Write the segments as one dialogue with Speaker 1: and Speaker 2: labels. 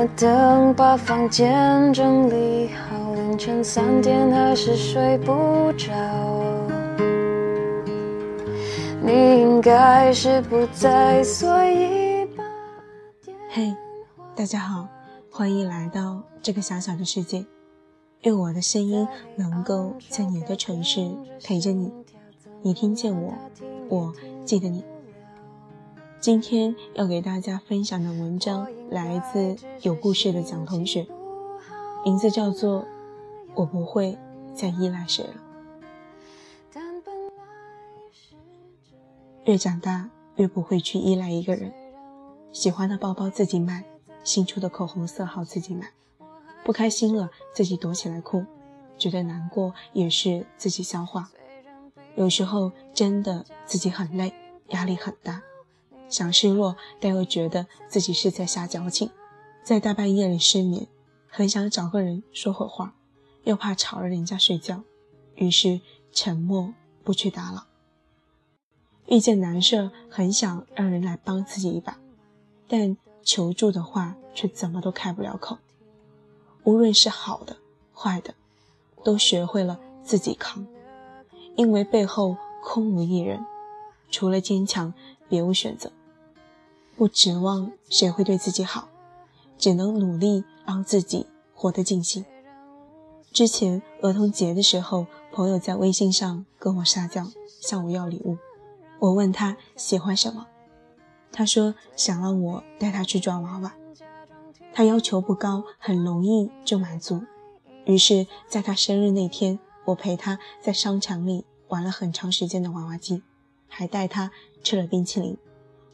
Speaker 1: 了灯，把房间整理好，凌晨三点还是睡不着。你应该是不在，所以把
Speaker 2: 嘿，大家好，欢迎来到这个小小的世界。愿我的声音能够在你的城市陪着你，你听见我，我记得你。今天要给大家分享的文章来自有故事的蒋同学，名字叫做《我不会再依赖谁了》。越长大越不会去依赖一个人，喜欢的包包自己买，新出的口红色号自己买，不开心了自己躲起来哭，觉得难过也是自己消化。有时候真的自己很累，压力很大。想示弱，但又觉得自己是在瞎矫情，在大半夜里失眠，很想找个人说会话，又怕吵了人家睡觉，于是沉默不去打扰。遇见难事，很想让人来帮自己一把，但求助的话却怎么都开不了口。无论是好的坏的，都学会了自己扛，因为背后空无一人，除了坚强，别无选择。不指望谁会对自己好，只能努力让自己活得尽兴。之前儿童节的时候，朋友在微信上跟我撒娇，向我要礼物。我问他喜欢什么，他说想让我带他去抓娃娃。他要求不高，很容易就满足。于是，在他生日那天，我陪他在商场里玩了很长时间的娃娃机，还带他吃了冰淇淋。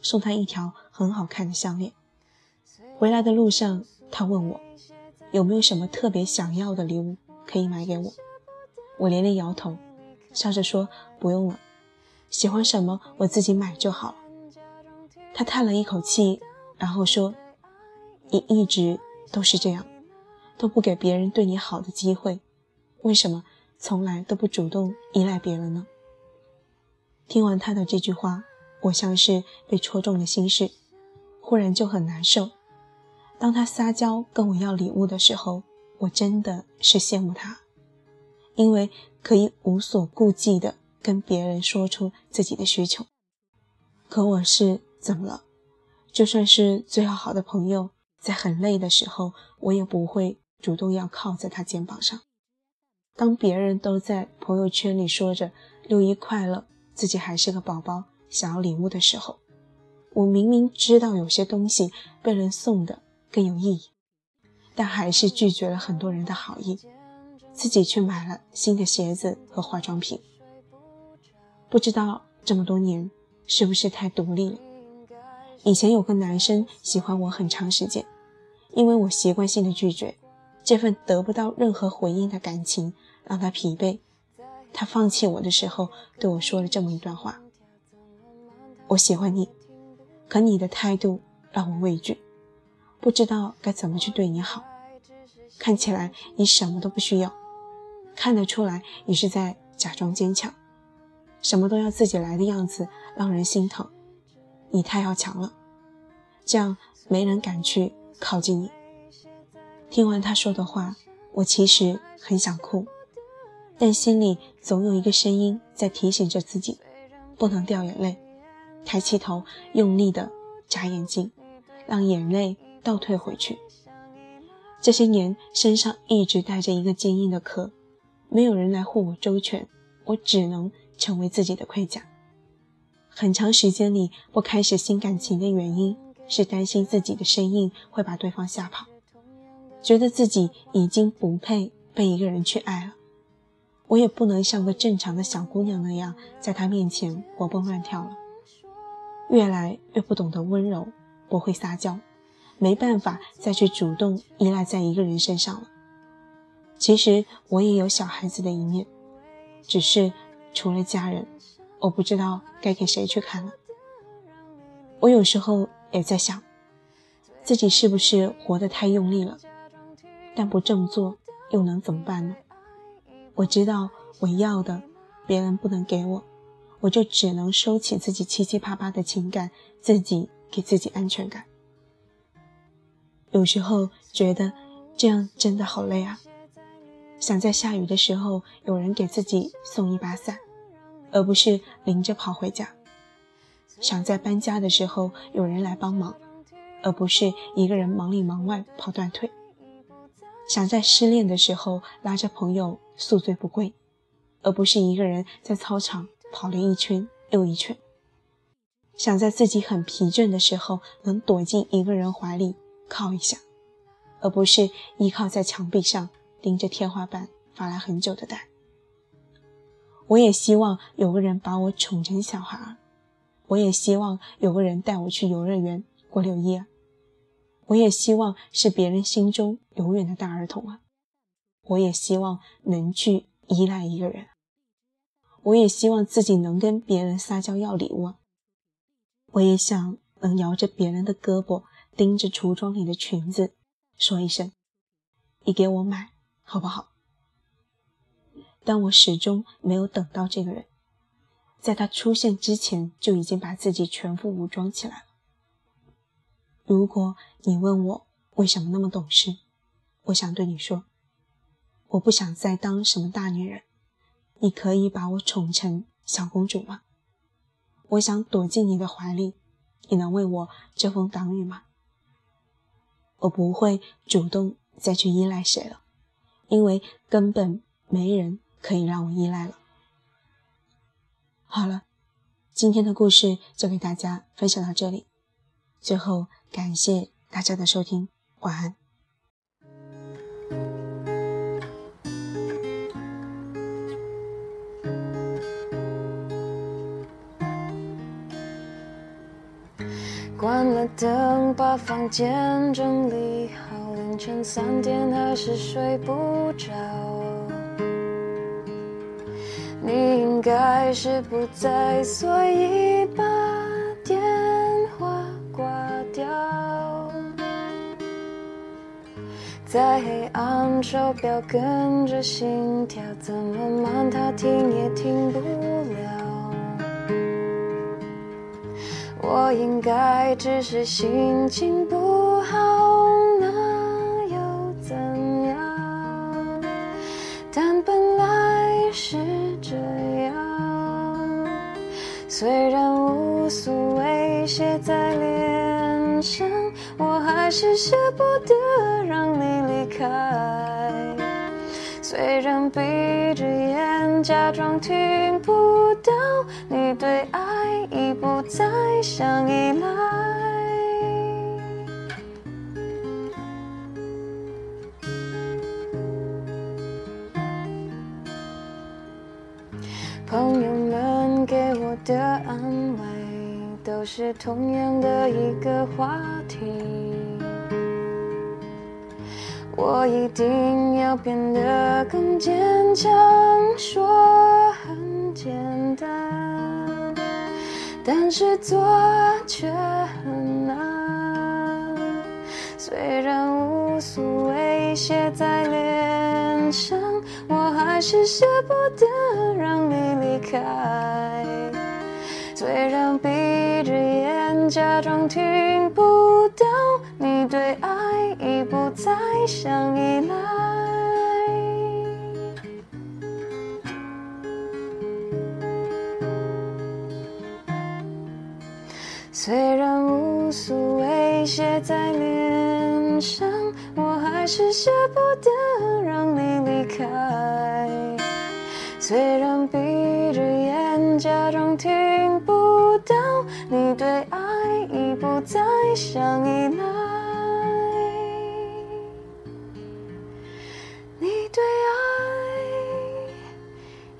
Speaker 2: 送他一条很好看的项链。回来的路上，他问我有没有什么特别想要的礼物可以买给我。我连连摇头，笑着说不用了，喜欢什么我自己买就好了。他叹了一口气，然后说：“你一直都是这样，都不给别人对你好的机会，为什么从来都不主动依赖别人呢？”听完他的这句话。我像是被戳中了心事，忽然就很难受。当他撒娇跟我要礼物的时候，我真的是羡慕他，因为可以无所顾忌地跟别人说出自己的需求。可我是怎么了？就算是最要好的朋友，在很累的时候，我也不会主动要靠在他肩膀上。当别人都在朋友圈里说着六一快乐，自己还是个宝宝。想要礼物的时候，我明明知道有些东西被人送的更有意义，但还是拒绝了很多人的好意，自己去买了新的鞋子和化妆品。不知道这么多年是不是太独立了？以前有个男生喜欢我很长时间，因为我习惯性的拒绝，这份得不到任何回应的感情让他疲惫。他放弃我的时候对我说了这么一段话。我喜欢你，可你的态度让我畏惧，不知道该怎么去对你好。看起来你什么都不需要，看得出来你是在假装坚强，什么都要自己来的样子让人心疼。你太要强了，这样没人敢去靠近你。听完他说的话，我其实很想哭，但心里总有一个声音在提醒着自己，不能掉眼泪。抬起头，用力的眨眼睛，让眼泪倒退回去。这些年，身上一直带着一个坚硬的壳，没有人来护我周全，我只能成为自己的盔甲。很长时间里，不开始新感情的原因是担心自己的生硬会把对方吓跑，觉得自己已经不配被一个人去爱了。我也不能像个正常的小姑娘那样，在他面前活蹦乱跳了。越来越不懂得温柔，不会撒娇，没办法再去主动依赖在一个人身上了。其实我也有小孩子的一面，只是除了家人，我不知道该给谁去看了。我有时候也在想，自己是不是活得太用力了？但不这么做又能怎么办呢？我知道我要的，别人不能给我。我就只能收起自己七七八八的情感，自己给自己安全感。有时候觉得这样真的好累啊！想在下雨的时候有人给自己送一把伞，而不是淋着跑回家；想在搬家的时候有人来帮忙，而不是一个人忙里忙外跑断腿；想在失恋的时候拉着朋友宿醉不归，而不是一个人在操场跑了一圈又一圈；想在自己很疲倦的时候能躲进一个人怀里。靠一下，而不是依靠在墙壁上盯着天花板发来很久的呆。我也希望有个人把我宠成小孩儿，我也希望有个人带我去游乐园过六一，我也希望是别人心中永远的大儿童啊，我也希望能去依赖一个人，我也希望自己能跟别人撒娇要礼物，我也想能摇着别人的胳膊。盯着橱窗里的裙子，说一声：“你给我买好不好？”但我始终没有等到这个人，在他出现之前就已经把自己全副武装起来了。如果你问我为什么那么懂事，我想对你说：我不想再当什么大女人，你可以把我宠成小公主吗？我想躲进你的怀里，你能为我遮风挡雨吗？我不会主动再去依赖谁了，因为根本没人可以让我依赖了。好了，今天的故事就给大家分享到这里，最后感谢大家的收听，晚安。
Speaker 1: 关了灯，把房间整理好，凌晨三点还是睡不着。你应该是不在，所以把电话挂掉。在黑暗，手表跟着心跳，怎么慢，它停也停不了。我应该只是心情不好，那又怎样？但本来是这样。虽然无所谓写在脸上，我还是舍不得让你离开。虽然闭着眼假装听不到，你对爱不再想依赖。朋友们给我的安慰，都是同样的一个话题。我一定要变得更坚强，说很简单，但是做却很难。虽然无所谓写在脸上，我还是舍不得让你离开。虽然闭着眼假装听不到，你对爱已不再想依赖。虽然无所谓写在脸上，我还是舍不得让你离开。虽然闭着眼假装听不到，你对爱已不再想依赖。你对爱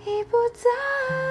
Speaker 1: 已不再。